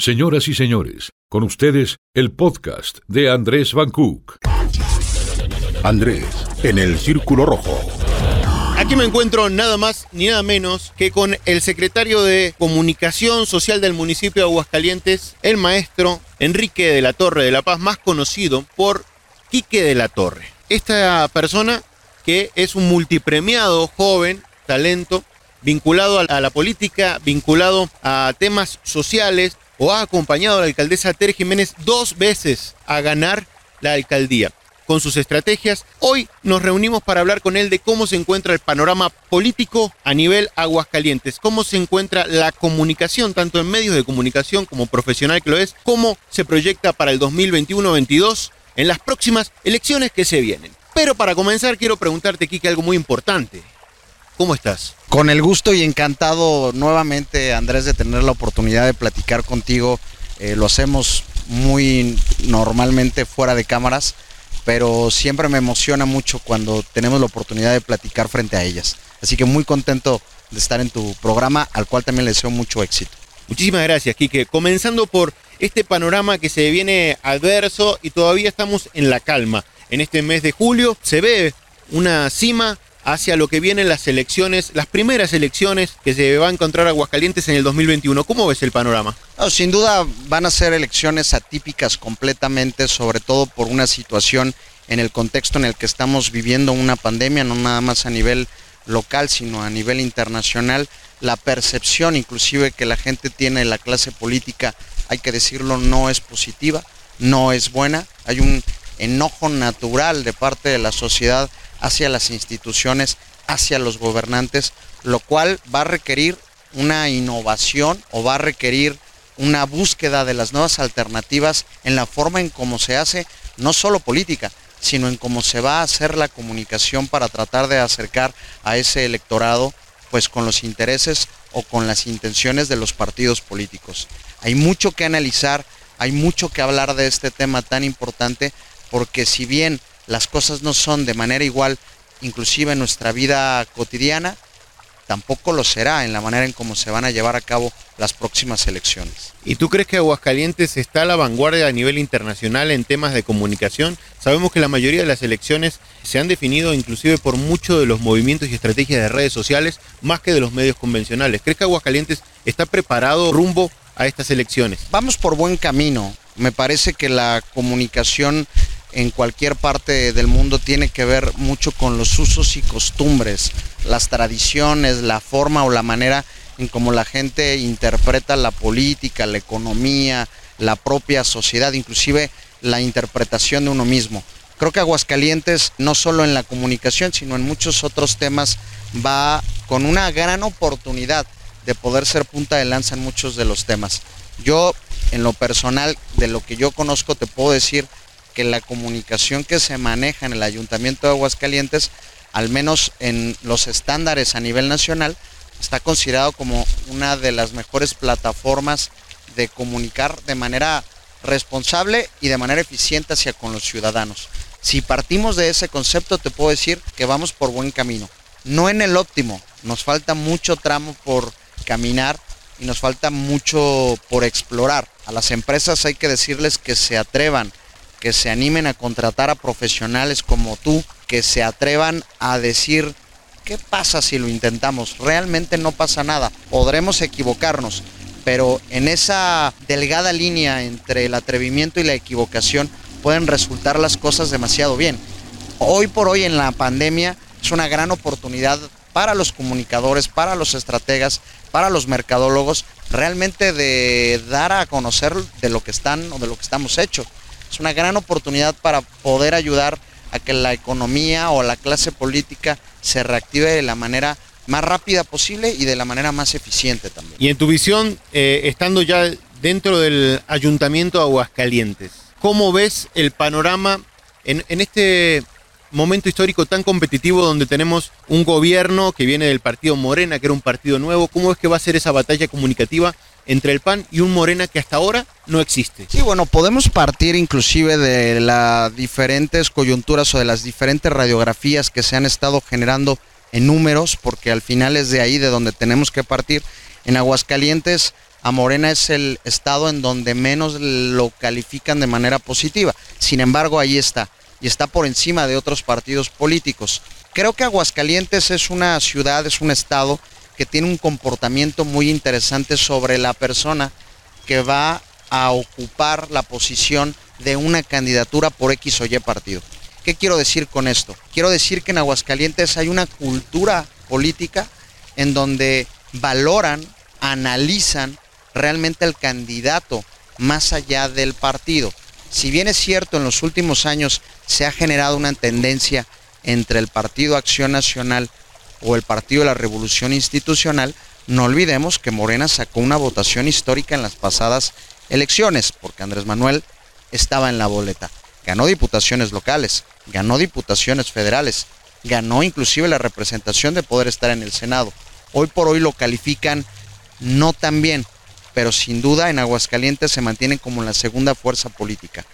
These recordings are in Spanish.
Señoras y señores, con ustedes el podcast de Andrés Van Cook. Andrés, en el Círculo Rojo. Aquí me encuentro nada más ni nada menos que con el secretario de Comunicación Social del municipio de Aguascalientes, el maestro Enrique de la Torre de la Paz, más conocido por Quique de la Torre. Esta persona que es un multipremiado joven, talento, vinculado a la política, vinculado a temas sociales, o ha acompañado a la alcaldesa Tere Jiménez dos veces a ganar la alcaldía. Con sus estrategias, hoy nos reunimos para hablar con él de cómo se encuentra el panorama político a nivel Aguascalientes, cómo se encuentra la comunicación, tanto en medios de comunicación como profesional que lo es, cómo se proyecta para el 2021-22 en las próximas elecciones que se vienen. Pero para comenzar quiero preguntarte, Kike, algo muy importante. ¿Cómo estás? Con el gusto y encantado nuevamente, Andrés, de tener la oportunidad de platicar contigo. Eh, lo hacemos muy normalmente fuera de cámaras, pero siempre me emociona mucho cuando tenemos la oportunidad de platicar frente a ellas. Así que muy contento de estar en tu programa, al cual también le deseo mucho éxito. Muchísimas gracias, Quique. Comenzando por este panorama que se viene adverso y todavía estamos en la calma. En este mes de julio se ve una cima hacia lo que vienen las elecciones, las primeras elecciones que se va a encontrar Aguascalientes en el 2021. ¿Cómo ves el panorama? sin duda van a ser elecciones atípicas completamente, sobre todo por una situación en el contexto en el que estamos viviendo una pandemia, no nada más a nivel local, sino a nivel internacional. La percepción inclusive que la gente tiene de la clase política, hay que decirlo, no es positiva, no es buena. Hay un enojo natural de parte de la sociedad hacia las instituciones, hacia los gobernantes, lo cual va a requerir una innovación o va a requerir una búsqueda de las nuevas alternativas en la forma en cómo se hace no solo política, sino en cómo se va a hacer la comunicación para tratar de acercar a ese electorado pues con los intereses o con las intenciones de los partidos políticos. Hay mucho que analizar, hay mucho que hablar de este tema tan importante porque si bien las cosas no son de manera igual, inclusive en nuestra vida cotidiana, tampoco lo será en la manera en cómo se van a llevar a cabo las próximas elecciones. ¿Y tú crees que Aguascalientes está a la vanguardia a nivel internacional en temas de comunicación? Sabemos que la mayoría de las elecciones se han definido inclusive por muchos de los movimientos y estrategias de redes sociales más que de los medios convencionales. ¿Crees que Aguascalientes está preparado rumbo a estas elecciones? Vamos por buen camino. Me parece que la comunicación en cualquier parte del mundo tiene que ver mucho con los usos y costumbres, las tradiciones, la forma o la manera en cómo la gente interpreta la política, la economía, la propia sociedad, inclusive la interpretación de uno mismo. Creo que Aguascalientes, no solo en la comunicación, sino en muchos otros temas, va con una gran oportunidad de poder ser punta de lanza en muchos de los temas. Yo, en lo personal, de lo que yo conozco, te puedo decir que la comunicación que se maneja en el Ayuntamiento de Aguascalientes, al menos en los estándares a nivel nacional, está considerado como una de las mejores plataformas de comunicar de manera responsable y de manera eficiente hacia con los ciudadanos. Si partimos de ese concepto, te puedo decir que vamos por buen camino. No en el óptimo, nos falta mucho tramo por caminar y nos falta mucho por explorar. A las empresas hay que decirles que se atrevan que se animen a contratar a profesionales como tú, que se atrevan a decir, ¿qué pasa si lo intentamos? Realmente no pasa nada, podremos equivocarnos, pero en esa delgada línea entre el atrevimiento y la equivocación pueden resultar las cosas demasiado bien. Hoy por hoy en la pandemia es una gran oportunidad para los comunicadores, para los estrategas, para los mercadólogos, realmente de dar a conocer de lo que están o de lo que estamos hechos es una gran oportunidad para poder ayudar a que la economía o la clase política se reactive de la manera más rápida posible y de la manera más eficiente también. Y en tu visión, eh, estando ya dentro del ayuntamiento de Aguascalientes, ¿cómo ves el panorama en, en este momento histórico tan competitivo donde tenemos un gobierno que viene del partido Morena, que era un partido nuevo? ¿Cómo es que va a ser esa batalla comunicativa entre el PAN y un Morena que hasta ahora no existe. Sí, bueno, podemos partir inclusive de las diferentes coyunturas o de las diferentes radiografías que se han estado generando en números, porque al final es de ahí de donde tenemos que partir. En Aguascalientes a Morena es el estado en donde menos lo califican de manera positiva. Sin embargo, ahí está, y está por encima de otros partidos políticos. Creo que Aguascalientes es una ciudad, es un estado que tiene un comportamiento muy interesante sobre la persona que va a ocupar la posición de una candidatura por X o Y partido. ¿Qué quiero decir con esto? Quiero decir que en Aguascalientes hay una cultura política en donde valoran, analizan realmente el candidato más allá del partido. Si bien es cierto, en los últimos años se ha generado una tendencia entre el Partido Acción Nacional o el Partido de la Revolución Institucional, no olvidemos que Morena sacó una votación histórica en las pasadas elecciones, porque Andrés Manuel estaba en la boleta. Ganó diputaciones locales, ganó diputaciones federales, ganó inclusive la representación de poder estar en el Senado. Hoy por hoy lo califican no tan bien, pero sin duda en Aguascalientes se mantiene como la segunda fuerza política.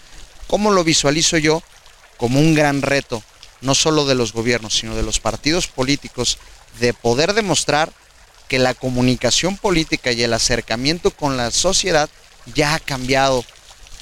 ¿Cómo lo visualizo yo? Como un gran reto, no solo de los gobiernos, sino de los partidos políticos, de poder demostrar que la comunicación política y el acercamiento con la sociedad ya ha cambiado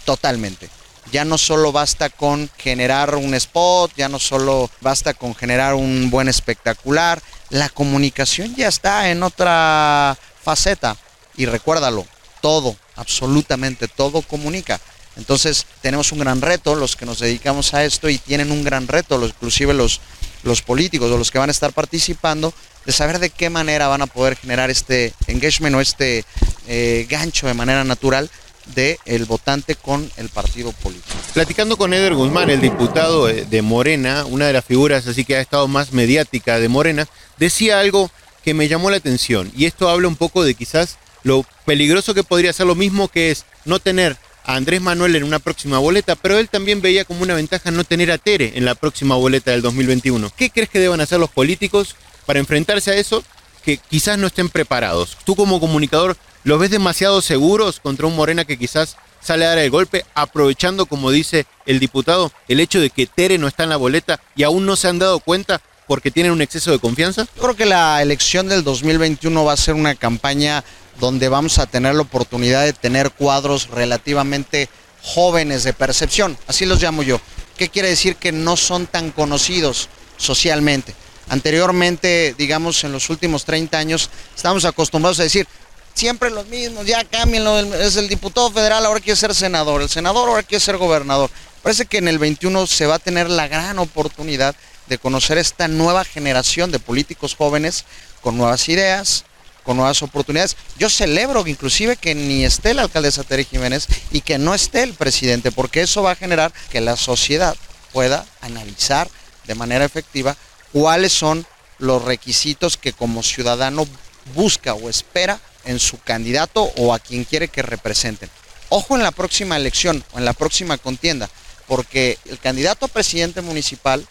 totalmente. Ya no solo basta con generar un spot, ya no solo basta con generar un buen espectacular, la comunicación ya está en otra faceta. Y recuérdalo, todo, absolutamente todo comunica. Entonces tenemos un gran reto, los que nos dedicamos a esto, y tienen un gran reto, los, inclusive los, los políticos o los que van a estar participando, de saber de qué manera van a poder generar este engagement o este eh, gancho de manera natural del el votante con el partido político. Platicando con Eder Guzmán, el diputado de Morena, una de las figuras así que ha estado más mediática de Morena, decía algo que me llamó la atención y esto habla un poco de quizás lo peligroso que podría ser lo mismo que es no tener a Andrés Manuel en una próxima boleta, pero él también veía como una ventaja no tener a Tere en la próxima boleta del 2021. ¿Qué crees que deban hacer los políticos para enfrentarse a eso que quizás no estén preparados? Tú como comunicador, ¿los ves demasiado seguros contra un Morena que quizás sale a dar el golpe, aprovechando, como dice el diputado, el hecho de que Tere no está en la boleta y aún no se han dado cuenta porque tienen un exceso de confianza? Yo creo que la elección del 2021 va a ser una campaña donde vamos a tener la oportunidad de tener cuadros relativamente jóvenes de percepción, así los llamo yo. ¿Qué quiere decir que no son tan conocidos socialmente? Anteriormente, digamos, en los últimos 30 años, estamos acostumbrados a decir, siempre los mismos, ya cámbienlo, es el diputado federal, ahora quiere ser senador, el senador ahora quiere ser gobernador. Parece que en el 21 se va a tener la gran oportunidad de conocer esta nueva generación de políticos jóvenes con nuevas ideas, con nuevas oportunidades. Yo celebro inclusive que ni esté la alcaldesa Tere Jiménez y que no esté el presidente, porque eso va a generar que la sociedad pueda analizar de manera efectiva cuáles son los requisitos que como ciudadano busca o espera en su candidato o a quien quiere que representen. Ojo en la próxima elección o en la próxima contienda, porque el candidato a presidente municipal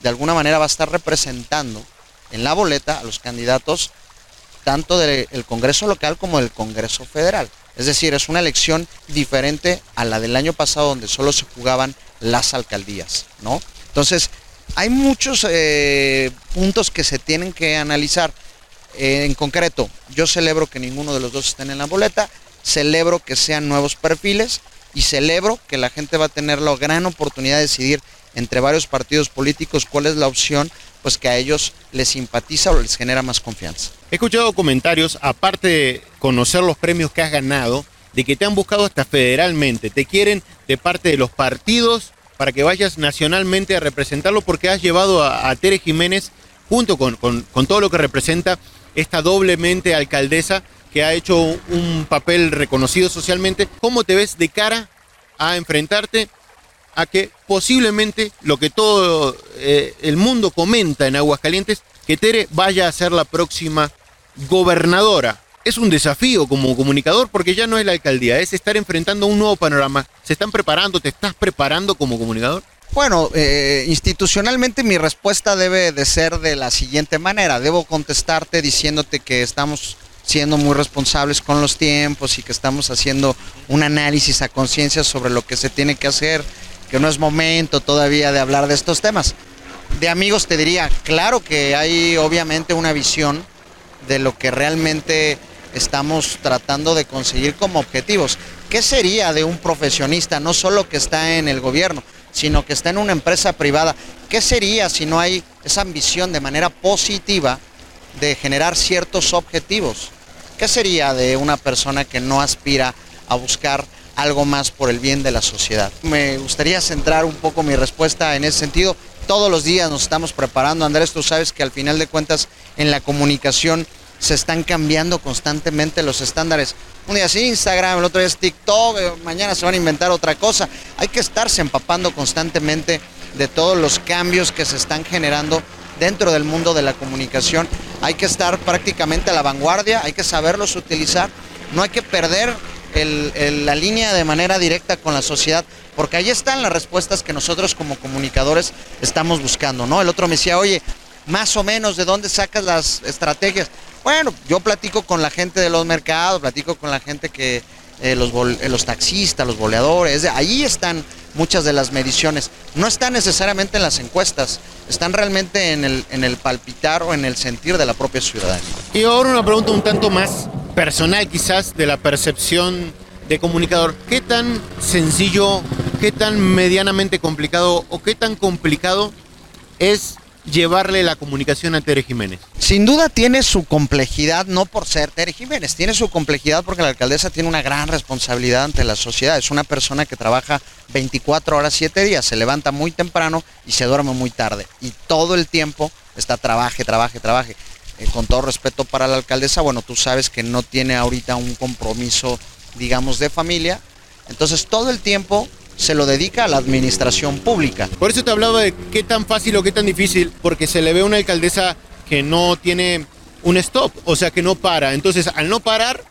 de alguna manera va a estar representando en la boleta a los candidatos tanto del Congreso local como del Congreso federal. Es decir, es una elección diferente a la del año pasado donde solo se jugaban las alcaldías, ¿no? Entonces, hay muchos eh, puntos que se tienen que analizar. Eh, en concreto, yo celebro que ninguno de los dos estén en la boleta, celebro que sean nuevos perfiles y celebro que la gente va a tener la gran oportunidad de decidir entre varios partidos políticos cuál es la opción pues que a ellos les simpatiza o les genera más confianza. He escuchado comentarios, aparte de conocer los premios que has ganado, de que te han buscado hasta federalmente, te quieren de parte de los partidos para que vayas nacionalmente a representarlo porque has llevado a, Tere Jiménez junto con, con, todo lo que representa esta doblemente alcaldesa que ha hecho un papel reconocido socialmente. ¿Cómo te ves de cara a enfrentarte a que posiblemente lo que todo eh, el mundo comenta en Aguascalientes, que Tere vaya a ser la próxima gobernadora. Es un desafío como comunicador porque ya no es la alcaldía, es estar enfrentando un nuevo panorama. ¿Se están preparando? ¿Te estás preparando como comunicador? Bueno, eh, institucionalmente mi respuesta debe de ser de la siguiente manera. Debo contestarte diciéndote que estamos siendo muy responsables con los tiempos y que estamos haciendo un análisis a conciencia sobre lo que se tiene que hacer, que no es momento todavía de hablar de estos temas. De amigos te diría, claro que hay obviamente una visión de lo que realmente estamos tratando de conseguir como objetivos. ¿Qué sería de un profesionista, no solo que está en el gobierno, sino que está en una empresa privada? ¿Qué sería si no hay esa ambición de manera positiva de generar ciertos objetivos? ¿Qué sería de una persona que no aspira a buscar algo más por el bien de la sociedad? Me gustaría centrar un poco mi respuesta en ese sentido. Todos los días nos estamos preparando. Andrés, tú sabes que al final de cuentas en la comunicación se están cambiando constantemente los estándares. Un día es Instagram, el otro día es TikTok, eh, mañana se van a inventar otra cosa. Hay que estarse empapando constantemente de todos los cambios que se están generando dentro del mundo de la comunicación. Hay que estar prácticamente a la vanguardia, hay que saberlos utilizar, no hay que perder la línea de manera directa con la sociedad, porque ahí están las respuestas que nosotros como comunicadores estamos buscando, ¿no? El otro me decía, oye, más o menos de dónde sacas las estrategias. Bueno, yo platico con la gente de los mercados, platico con la gente que, eh, los, eh, los taxistas, los boleadores, ahí están muchas de las mediciones. No están necesariamente en las encuestas, están realmente en el, en el palpitar o en el sentir de la propia ciudadanía. Y ahora una pregunta un tanto más personal quizás de la percepción de comunicador. ¿Qué tan sencillo, qué tan medianamente complicado o qué tan complicado es llevarle la comunicación a Tere Jiménez? Sin duda tiene su complejidad, no por ser Tere Jiménez, tiene su complejidad porque la alcaldesa tiene una gran responsabilidad ante la sociedad. Es una persona que trabaja 24 horas, 7 días, se levanta muy temprano y se duerme muy tarde. Y todo el tiempo está trabaje, trabaje, trabaje. Eh, con todo respeto para la alcaldesa, bueno, tú sabes que no tiene ahorita un compromiso, digamos, de familia. Entonces todo el tiempo se lo dedica a la administración pública. Por eso te hablaba de qué tan fácil o qué tan difícil, porque se le ve una alcaldesa que no tiene un stop, o sea, que no para. Entonces, al no parar,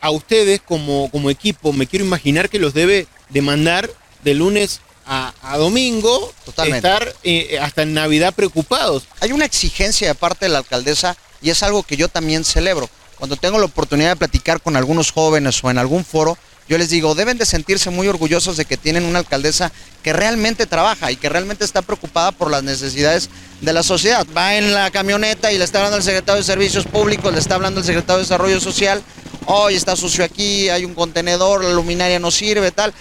a ustedes como, como equipo, me quiero imaginar que los debe demandar de lunes a, domingo, Totalmente. estar eh, hasta en Navidad preocupados. Hay una exigencia de parte de la alcaldesa y es algo que yo también celebro. Cuando tengo la oportunidad de platicar con algunos jóvenes o en algún foro, yo les digo, deben de sentirse muy orgullosos de que tienen una alcaldesa que realmente trabaja y que realmente está preocupada por las necesidades de la sociedad. Va en la camioneta y le está hablando al secretario de Servicios Públicos, le está hablando al secretario de Desarrollo Social, hoy está sucio aquí, hay un contenedor, la luminaria no sirve, tal.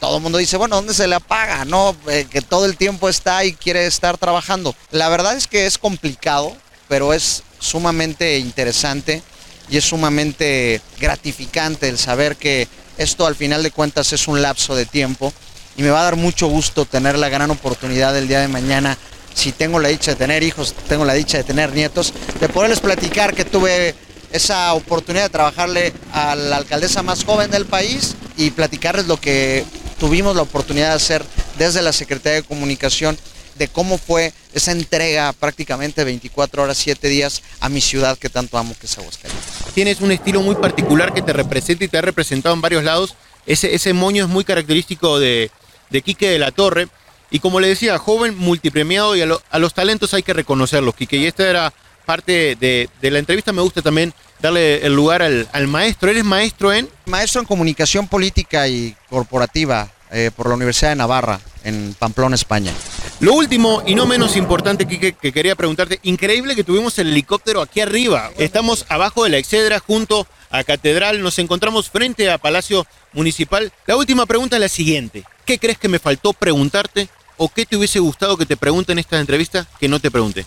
Todo el mundo dice, bueno, ¿dónde se le apaga? No, eh, que todo el tiempo está y quiere estar trabajando. La verdad es que es complicado, pero es sumamente interesante y es sumamente gratificante el saber que esto al final de cuentas es un lapso de tiempo y me va a dar mucho gusto tener la gran oportunidad el día de mañana, si tengo la dicha de tener hijos, tengo la dicha de tener nietos, de poderles platicar que tuve esa oportunidad de trabajarle a la alcaldesa más joven del país y platicarles lo que tuvimos la oportunidad de hacer desde la Secretaría de Comunicación de cómo fue esa entrega prácticamente 24 horas, 7 días a mi ciudad que tanto amo, que es Aguascalientes. Tienes un estilo muy particular que te representa y te ha representado en varios lados. Ese, ese moño es muy característico de, de Quique de la Torre. Y como le decía, joven, multipremiado y a, los talentos hay que reconocerlos, Quique. Y esta era parte de, la entrevista. Me gusta también darle el lugar al, al maestro. ¿Eres maestro en? Maestro en comunicación política y corporativa eh, por la Universidad de Navarra, en Pamplona, España. Lo último y no menos importante que, que, quería preguntarte, increíble que tuvimos el helicóptero aquí arriba. Estamos abajo de la Excedra junto a Catedral, nos encontramos frente a Palacio Municipal. La última pregunta es la siguiente, ¿qué crees que me faltó preguntarte o qué te hubiese gustado que te pregunte en esta entrevista que no te pregunte?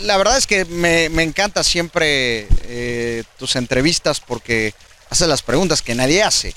La verdad es que me, me encanta siempre eh, tus entrevistas porque haces las preguntas que nadie hace.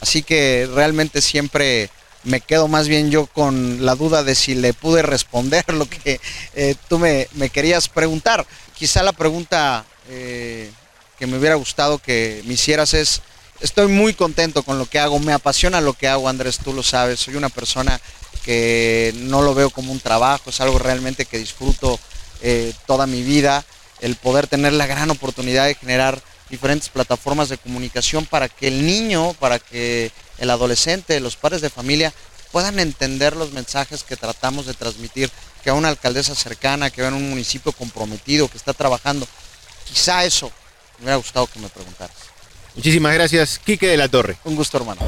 Así que realmente siempre me quedo más bien yo con la duda de si le pude responder lo que eh, tú me, querías preguntar. Quizá la pregunta eh, que me hubiera gustado que me hicieras es, estoy muy contento con lo que hago, me apasiona lo que hago, Andrés, tú lo sabes, soy una persona que no lo veo como un trabajo, es algo realmente que disfruto eh, toda mi vida, el poder tener la gran oportunidad de generar diferentes plataformas de comunicación para que el niño, para que el adolescente, los padres de familia puedan entender los mensajes que tratamos de transmitir, que a una alcaldesa cercana, que a un municipio comprometido, que está trabajando. Quizá eso me hubiera gustado que me preguntaras. Muchísimas gracias, Quique de la Torre. Un gusto, hermano.